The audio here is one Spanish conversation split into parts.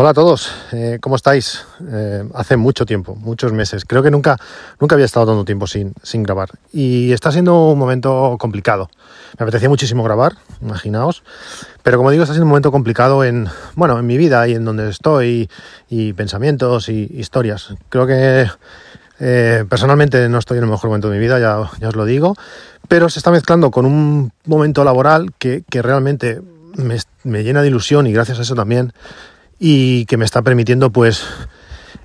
Hola a todos, eh, ¿cómo estáis? Eh, hace mucho tiempo, muchos meses. Creo que nunca, nunca había estado tanto tiempo sin, grabar. Y está siendo un momento complicado. Me apetecía muchísimo grabar, imaginaos. Pero como digo, está siendo un momento complicado en, bueno, en mi vida y en donde estoy, y pensamientos y historias. Creo que eh, personalmente no estoy en el mejor momento de mi vida, ya, os lo digo. Pero se está mezclando con un momento laboral que, realmente me, me llena de ilusión y gracias a eso también y que me está permitiendo pues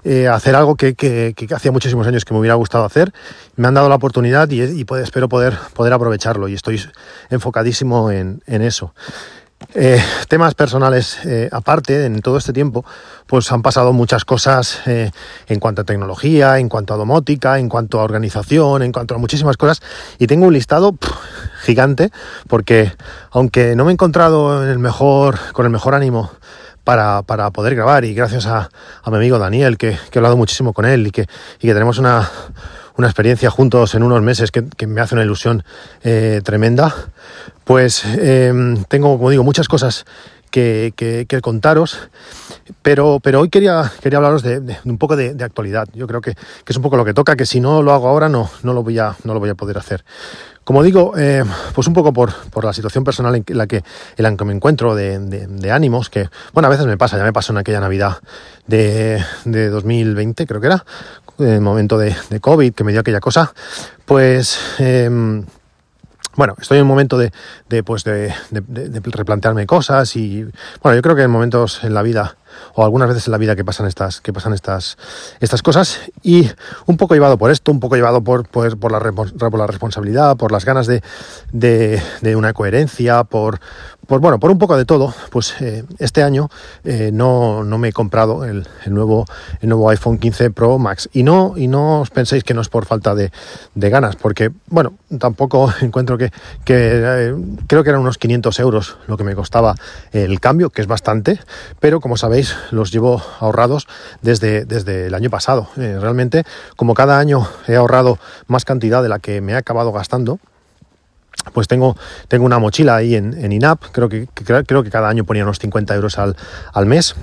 eh, hacer algo que, que, hacía muchísimos años que me hubiera gustado hacer. Me han dado la oportunidad y, espero poder, poder aprovecharlo y estoy enfocadísimo en, eso. Eh, temas personales eh, aparte, en todo este tiempo, pues han pasado muchas cosas en cuanto a tecnología, en cuanto a domótica, en cuanto a organización, en cuanto a muchísimas cosas. Y tengo un listado gigante, porque aunque no me he encontrado en el mejor, con el mejor ánimo para, para poder grabar y gracias a, a mi amigo Daniel, que, que, he hablado muchísimo con él y que, y que tenemos una, una experiencia juntos en unos meses que, me hace una ilusión eh, tremenda, pues eh, tengo, como digo, muchas cosas que, que, contaros, pero, pero hoy quería, quería hablaros de, de un poco de, de, actualidad. Yo creo que, que, es un poco lo que toca, que si no lo hago ahora no, no, lo, voy a, no lo voy a poder hacer. Como digo, eh, pues un poco por, por, la situación personal en la que, en la que me encuentro de, de, de, ánimos, que, bueno, a veces me pasa, ya me pasó en aquella Navidad de, de 2020, creo que era, el momento de, COVID, que me dio aquella cosa, pues... Eh, bueno, estoy en un momento de, pues de, replantearme cosas y bueno, yo creo que en momentos en la vida o algunas veces en la vida que pasan estas, que pasan estas, estas cosas y un poco llevado por esto, un poco llevado por, por, por, la, por la responsabilidad, por las ganas de, de, una coherencia, por, por, bueno, por un poco de todo, pues eh, este año eh, no, no, me he comprado el, el, nuevo, el nuevo iPhone 15 Pro Max. Y no, y no os penséis que no es por falta de, de ganas, porque, bueno, tampoco encuentro que, que eh, creo que eran unos 500 euros lo que me costaba el cambio, que es bastante, pero como sabéis, los llevo ahorrados desde, desde el año pasado. Eh, realmente, como cada año he ahorrado más cantidad de la que me he acabado gastando, pues tengo, tengo una mochila ahí en, INAP, creo que, que, creo que cada año ponía unos 50 euros al, al mes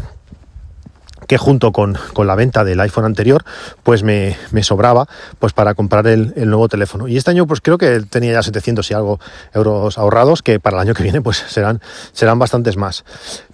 que junto con, con, la venta del iPhone anterior, pues me, me sobraba pues para comprar el, el, nuevo teléfono. Y este año, pues creo que tenía ya 700 y algo euros ahorrados, que para el año que viene, pues serán, serán bastantes más.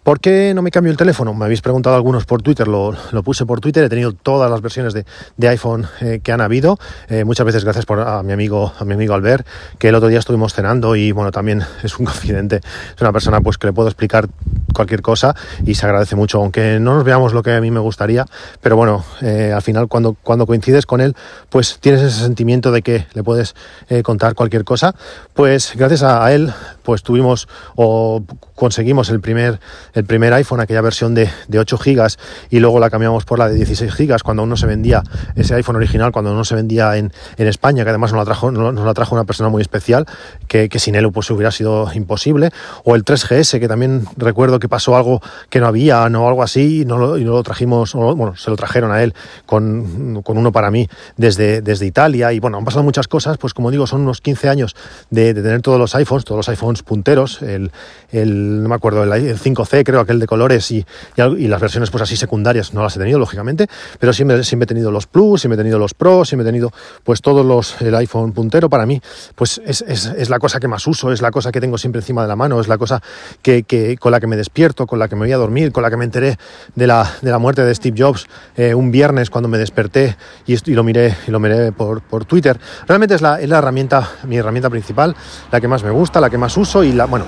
¿Por qué no me cambio el teléfono? Me habéis preguntado algunos por Twitter, lo, puse por Twitter, he tenido todas las versiones de, de iPhone eh, que han habido, eh, muchas veces gracias por, a mi amigo a mi amigo Albert, que el otro día estuvimos cenando y bueno, también es un confidente, es una persona pues que le puedo explicar cualquier cosa y se agradece mucho, aunque no nos veamos lo que a mí me gustaría, pero bueno, eh, al final cuando, cuando coincides con él, pues tienes ese sentimiento de que le puedes eh, contar cualquier cosa, pues gracias a él pues tuvimos o conseguimos el primer, el primer iPhone, aquella versión de, de 8 gigas y luego la cambiamos por la de 16 gigas cuando aún no se vendía ese iPhone original, cuando no se vendía en, en España, que además nos la trajo, nos la trajo una persona muy especial, que, que sin él pues hubiera sido imposible, o el 3GS, que también recuerdo que pasó algo que no había, no algo así, y no lo, y no lo trajimos, bueno, se lo trajeron a él con, con uno para mí desde, desde Italia, y bueno, han pasado muchas cosas, pues como digo, son unos 15 años de, de tener todos los iPhones, todos los iPhones punteros, el, el no me acuerdo, el, el 5C creo, aquel de colores y, y, y, las versiones pues así secundarias no las he tenido, lógicamente, pero siempre, siempre he tenido los Plus, siempre he tenido los Pro, siempre he tenido pues todos los, el iPhone puntero para mí, pues es, es, es la cosa que más uso, es la cosa que tengo siempre encima de la mano, es la cosa que, que, con la que me despierto, con la que me voy a dormir, con la que me enteré de la, de la muerte de Steve Jobs eh, un viernes cuando me desperté y, y, lo miré, y lo miré por, por Twitter. Realmente es la, es la herramienta, mi herramienta principal, la que más me gusta, la que más uso y la, bueno,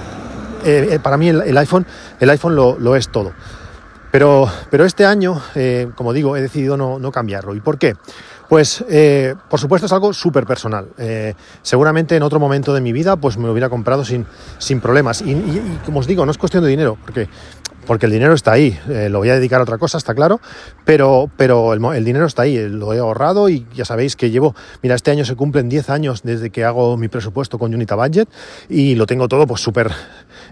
eh, eh, para mí el, iPhone, el iPhone lo, lo es todo. Pero, pero, este año, eh, como digo, he decidido no, no, cambiarlo. ¿Y por qué? Pues, por supuesto, es algo súper personal. Seguramente en otro momento de mi vida, pues me lo hubiera comprado sin, sin problemas. Y, y, como os digo, no es cuestión de dinero, porque porque el dinero está ahí, eh, lo voy a dedicar a otra cosa, está claro, pero, pero el, el, dinero está ahí, lo he ahorrado y ya sabéis que llevo, mira, este año se cumplen 10 años desde que hago mi presupuesto con Unita Budget y lo tengo todo pues súper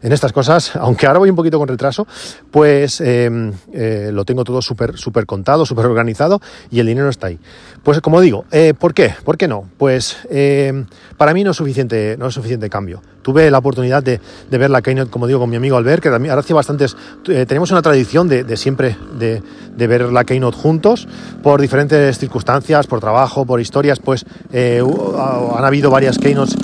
en estas cosas, aunque ahora voy un poquito con retraso, pues em, eh, lo tengo todo súper súper contado, súper organizado y el dinero está ahí. Pues como digo, eh, ¿por qué? ¿Por qué no? Pues em, para mí no es suficiente, no es suficiente cambio. Tuve la oportunidad de, ver la Keynote, como digo, con mi amigo Albert, que también ahora hace bastantes, eh, tenemos una tradición de, siempre de, ver la Keynote juntos, por diferentes circunstancias, por trabajo, por historias, pues han habido varias Keynotes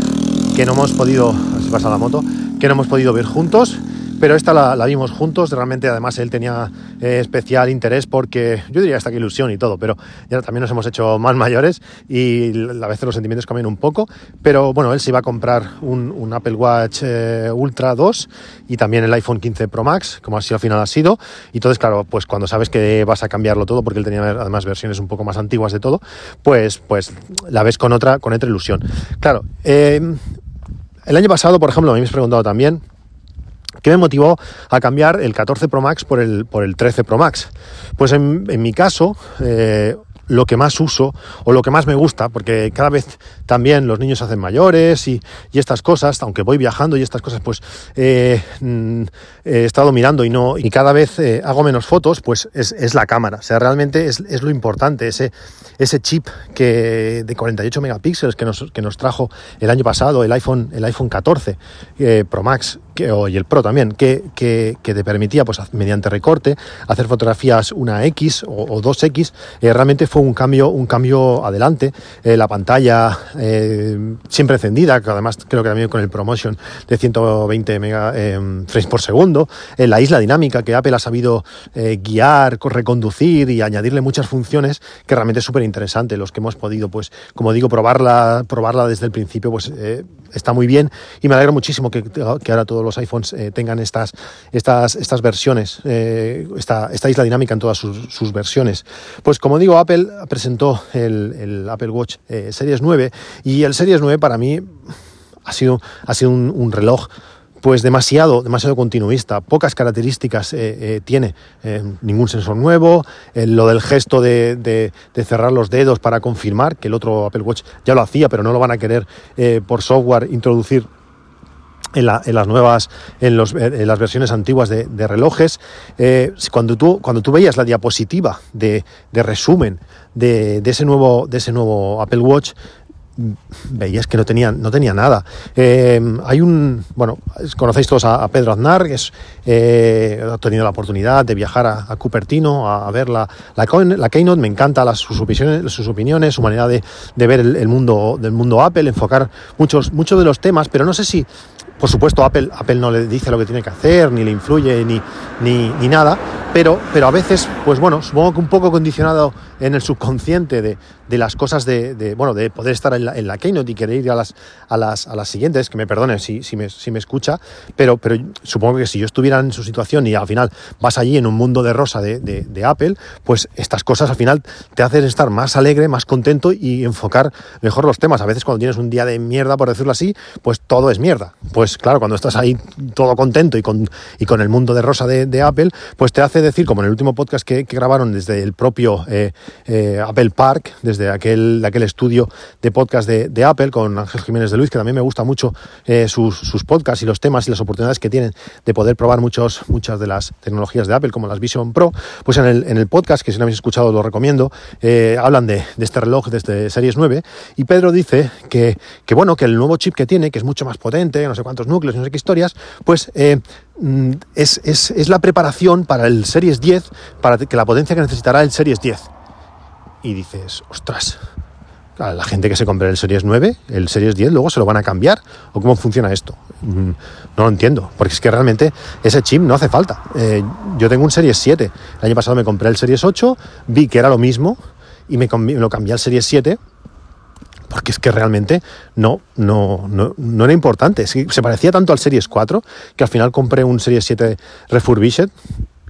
que no hemos podido, así pasa la moto, que no hemos podido ver juntos, pero esta la, vimos juntos, realmente además él tenía eh, especial interés porque yo diría hasta que ilusión y todo, pero ya también nos hemos hecho más mayores y a veces los sentimientos cambian un poco, pero bueno, él se iba a comprar un, Apple Watch eh, Ultra 2 y también el iPhone 15 Pro Max, como así al final ha sido, y entonces claro, pues cuando sabes que vas a cambiarlo todo, porque él tenía además versiones un poco más antiguas de todo, pues, pues la ves con otra, con otra ilusión. Claro, eh, el año pasado, por ejemplo, me habéis preguntado también qué me motivó a cambiar el 14 Pro Max por el, por el 13 Pro Max. Pues en, mi caso, eh, lo que más uso o lo que más me gusta, porque cada vez también los niños hacen mayores y, estas cosas, aunque voy viajando y estas cosas, pues eh, mm, he estado mirando y no y cada vez eh, hago menos fotos, pues es, la cámara. O sea, realmente es, lo importante, ese, ese chip que de 48 megapíxeles que nos, que nos trajo el año pasado el iPhone, el iPhone 14 eh, Pro Max que, y el Pro también, que, que, te permitía, pues mediante recorte, hacer fotografías una X o, o 2X, realmente fue un cambio, un cambio adelante. Eh, la pantalla eh, siempre encendida, que además creo que también con el promotion de 120 mega, eh, frames por segundo. la isla dinámica que Apple ha sabido guiar, reconducir y añadirle muchas funciones que realmente es súper interesante. Los que hemos podido, pues, como digo, probarla, probarla desde el principio, pues está muy bien y me alegra muchísimo que, ahora todos los iPhones tengan estas, estas, estas versiones, esta, esta isla dinámica en todas sus, versiones. Pues como digo, Apple presentó el, Apple Watch eh, Series 9 y el Series 9 para mí ha sido, ha sido un, reloj pues demasiado, demasiado continuista, pocas características eh, eh, tiene, ningún sensor nuevo, lo del gesto de, cerrar los dedos para confirmar, que el otro Apple Watch ya lo hacía, pero no lo van a querer por software introducir en, las nuevas, en, las versiones antiguas de, relojes, eh, cuando, tú, cuando tú veías la diapositiva de, resumen de, ese nuevo, de ese nuevo Apple Watch, veías que no tenía, no tenía nada. Eh, hay un, bueno, conocéis todos a, Pedro Aznar, que eh, ha tenido la oportunidad de viajar a, Cupertino a, ver la, la, Keynote, me encanta sus, opiniones, sus opiniones, su manera de, ver el, mundo, del mundo Apple, enfocar muchos, muchos de los temas, pero no sé si por supuesto, Apple, Apple no le dice lo que tiene que hacer, ni le influye, ni, ni, ni nada, pero, pero a veces, pues bueno, supongo que un poco condicionado en el subconsciente de, de las cosas de, bueno, de poder estar en la, en la Keynote y querer ir a las, a las, a las siguientes, que me perdone si, si, me, si me escucha, pero, pero supongo que si yo estuviera en su situación y al final vas allí en un mundo de rosa de, de Apple, pues estas cosas al final te hacen estar más alegre, más contento y enfocar mejor los temas. A veces cuando tienes un día de mierda, por decirlo así, pues todo es mierda. Pues pues claro, cuando estás ahí todo contento y con, y con el mundo de rosa de, Apple, pues te hace decir, como en el último podcast que, grabaron desde el propio eh, eh, Apple Park, desde aquel, estudio de podcast de, Apple con Ángel Jiménez de Luis, que también me gusta mucho eh, sus, podcasts y los temas y las oportunidades que tienen de poder probar muchos, muchas de las tecnologías de Apple, como las Vision Pro, pues en el, en el podcast, que si no habéis escuchado lo recomiendo, hablan de, este reloj desde Series 9 y Pedro dice que, que, bueno, que el nuevo chip que tiene, que es mucho más potente, no sé cuántos núcleos, no sé qué historias, pues eh, mm, es, la preparación para el Series 10, para que la potencia que necesitará el Series 10. Y dices, ostras, a la gente que se compre el Series 9, el Series 10, luego se lo van a cambiar. ¿O cómo funciona esto? Mm, no lo entiendo, porque es que realmente ese chip no hace falta. Eh, yo tengo un Series 7. El año pasado me compré el Series 8, vi que era lo mismo y me, me lo cambié al Series 7 porque es que realmente no, no, no, era importante. Se parecía tanto al Series 4 que al final compré un Series 7 refurbished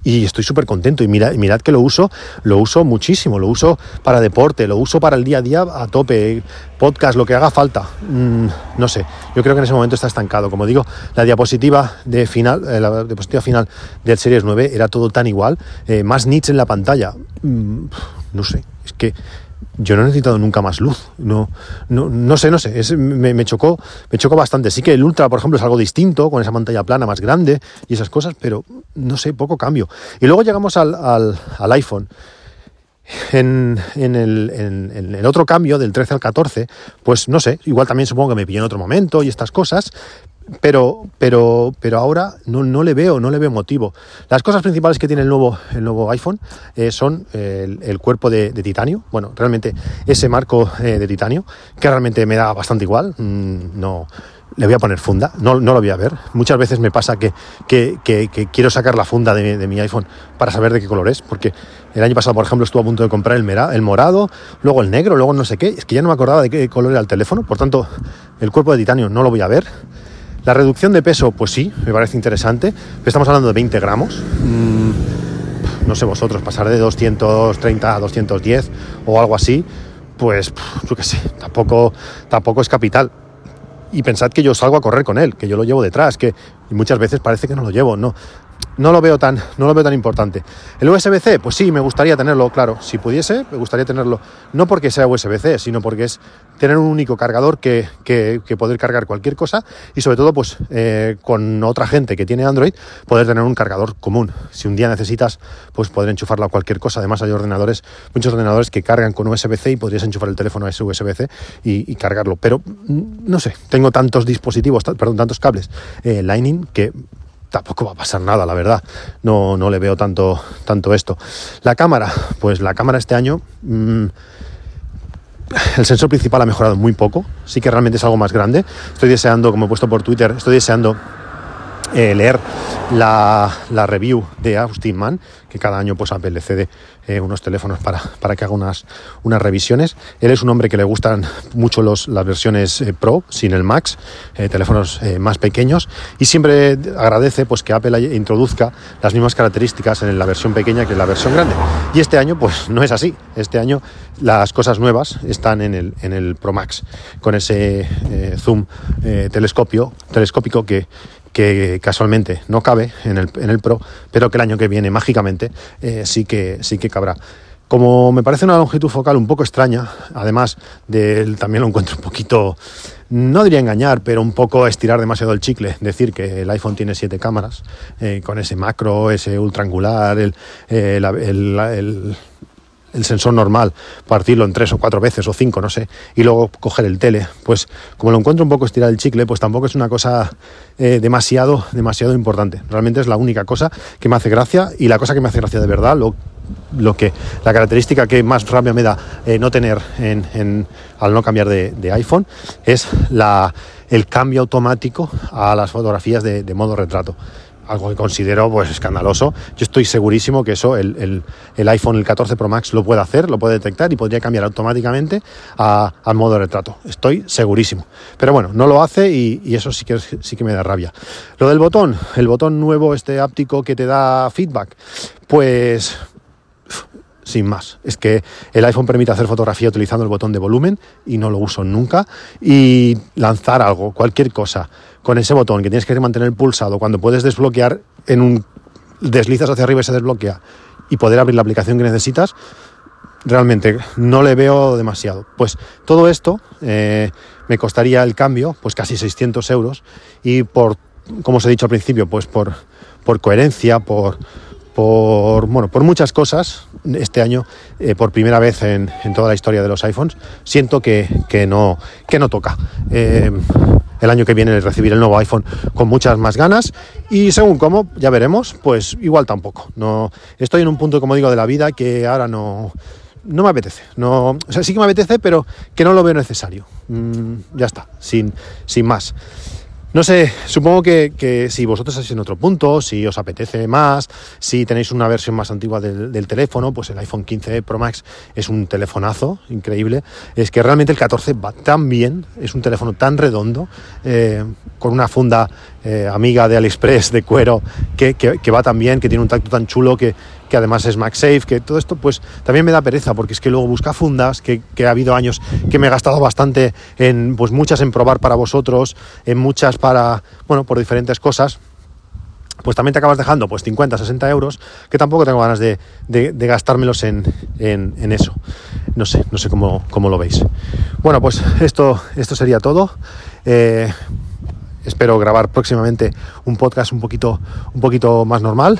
y estoy súper contento. Y mirad, mirad que lo uso, lo uso muchísimo, lo uso para deporte, lo uso para el día a día a tope, podcast, lo que haga falta. Mm, no sé, yo creo que en ese momento está estancado. Como digo, la diapositiva de final, eh, la diapositiva final del Series 9 era todo tan igual, eh, más nits en la pantalla. Mm, no sé, es que yo no he necesitado nunca más luz. No, no, no sé, no sé. me, chocó, me chocó bastante. Sí que el Ultra, por ejemplo, es algo distinto, con esa pantalla plana más grande y esas cosas, pero no sé, poco cambio. Y luego llegamos al, al, iPhone. En, en, el, en, el, otro cambio, del 13 al 14, pues no sé, igual también supongo que me pilló en otro momento y estas cosas, pero, pero, pero ahora no, no, le veo, no le veo motivo. Las cosas principales que tiene el nuevo, el nuevo iPhone eh, son el, cuerpo de, titanio, bueno, realmente ese marco eh, de titanio, que realmente me da bastante igual, mm, no, le voy a poner funda, no, no, lo voy a ver. Muchas veces me pasa que, que, que, quiero sacar la funda de, de, mi iPhone para saber de qué color es, porque el año pasado, por ejemplo, estuve a punto de comprar el, el morado, luego el negro, luego no sé qué, es que ya no me acordaba de qué color era el teléfono, por tanto, el cuerpo de titanio no lo voy a ver. La reducción de peso, pues sí, me parece interesante. Estamos hablando de 20 gramos. Mm, no sé vosotros, pasar de 230 a 210 o algo así, pues yo qué sé, tampoco, tampoco es capital. Y pensad que yo salgo a correr con él, que yo lo llevo detrás, que muchas veces parece que no lo llevo. No, no lo veo tan, no lo veo tan importante. El USB-C, pues sí, me gustaría tenerlo, claro. Si pudiese, me gustaría tenerlo. No porque sea USB-C, sino porque es tener un único cargador que, que, poder cargar cualquier cosa y sobre todo, pues eh, con otra gente que tiene Android, poder tener un cargador común. Si un día necesitas, pues poder enchufarlo a cualquier cosa. Además, hay ordenadores, muchos ordenadores que cargan con USB-C y podrías enchufar el teléfono a ese USB-C y, cargarlo. Pero mm, no sé, tengo tantos dispositivos, perdón, tantos cables eh, Lightning que tampoco va a pasar nada, la verdad. No, no le veo tanto, tanto esto. La cámara, pues la cámara este año. Mm, el sensor principal ha mejorado muy poco, sí que realmente es algo más grande. Estoy deseando, como he puesto por Twitter, estoy deseando eh, leer la, review de Austin Mann, que cada año pues Apple le cede eh, unos teléfonos para, para, que haga unas, unas revisiones. Él es un hombre que le gustan mucho las versiones eh, Pro, sin el Max, teléfonos más pequeños, y siempre agradece pues que Apple introduzca las mismas características en la versión pequeña que en la versión grande. Y este año pues no es así. Este año las cosas nuevas están en el, en el Pro Max, con ese zoom telescopio, telescópico que que casualmente no cabe en el, en el Pro, pero que el año que viene mágicamente eh, sí, que, sí que cabrá. Como me parece una longitud focal un poco extraña, además de, también lo encuentro un poquito, no diría engañar, pero un poco estirar demasiado el chicle, decir que el iPhone tiene siete cámaras, eh, con ese macro, ese ultra angular, el, el el sensor normal, partirlo en tres o cuatro veces o cinco, no sé, y luego coger el tele, pues como lo encuentro un poco estirar el chicle, pues tampoco es una cosa eh, demasiado, demasiado importante. Realmente es la única cosa que me hace gracia y la cosa que me hace gracia de verdad, lo, lo que, la característica que más rabia me da eh, no tener en, al no cambiar de, iPhone es la, el cambio automático a las fotografías de modo retrato algo que considero pues escandaloso. Yo estoy segurísimo que eso el, iPhone el 14 Pro Max lo puede hacer, lo puede detectar y podría cambiar automáticamente al modo retrato. Estoy segurísimo. Pero bueno, no lo hace y, eso sí que, sí que me da rabia. Lo del botón, el botón nuevo este áptico que te da feedback, pues sin más. Es que el iPhone permite hacer fotografía utilizando el botón de volumen y no lo uso nunca. Y lanzar algo, cualquier cosa con ese botón que tienes que mantener pulsado cuando puedes desbloquear en un deslizas hacia arriba y se desbloquea y poder abrir la aplicación que necesitas, realmente no le veo demasiado. Pues todo esto eh, me costaría el cambio, pues casi 600 euros y por, como os he dicho al principio, pues por, por coherencia, por, por, bueno, por muchas cosas, este año, eh, por primera vez en, toda la historia de los iPhones, siento que, no, que no toca. Eh, el año que viene recibir el nuevo iPhone con muchas más ganas y según cómo, ya veremos, pues igual tampoco. No, estoy en un punto, como digo, de la vida que ahora no, no me apetece. No, o sea, sí que me apetece, pero que no lo veo necesario. Mm, ya está, sin, sin más. No sé, supongo que, si vosotros estáis en otro punto, si os apetece más, si tenéis una versión más antigua del, teléfono, pues el iPhone 15 Pro Max es un telefonazo increíble. Es que realmente el 14 va tan bien, es un teléfono tan redondo, eh, con una funda eh, amiga de AliExpress de cuero que, que, va tan bien, que tiene un tacto tan chulo que, que además es MagSafe, que todo esto pues también me da pereza porque es que luego busca fundas, que, ha habido años que me he gastado bastante en, pues muchas en probar para vosotros, en muchas para, bueno, por diferentes cosas pues también te acabas dejando pues 50, 60 euros, que tampoco tengo ganas de, gastármelos en, eso. no sé, no sé cómo, cómo lo veis. Bueno, pues esto, esto sería todo. Eh, espero grabar próximamente un podcast un poquito, un poquito más normal.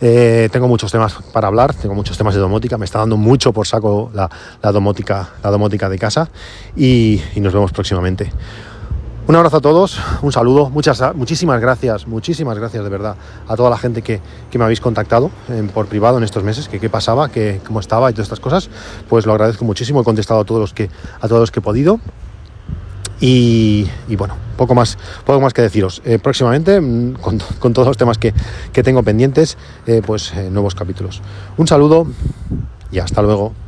Eh, tengo muchos temas para hablar, tengo muchos temas de domótica, me está dando mucho por saco la, domótica, la domótica de casa y, nos vemos próximamente. Un abrazo a todos, un saludo, muchas, muchísimas gracias, muchísimas gracias de verdad a toda la gente que, me habéis contactado por privado en estos meses, que qué pasaba, que cómo estaba y todas estas cosas, pues lo agradezco muchísimo, he contestado a todos los que, a todos los que he podido y, bueno, poco más, poco más que deciros. Eh, próximamente, mm, con, todos los temas que, tengo pendientes, eh, pues eh, nuevos capítulos. Un saludo y hasta luego.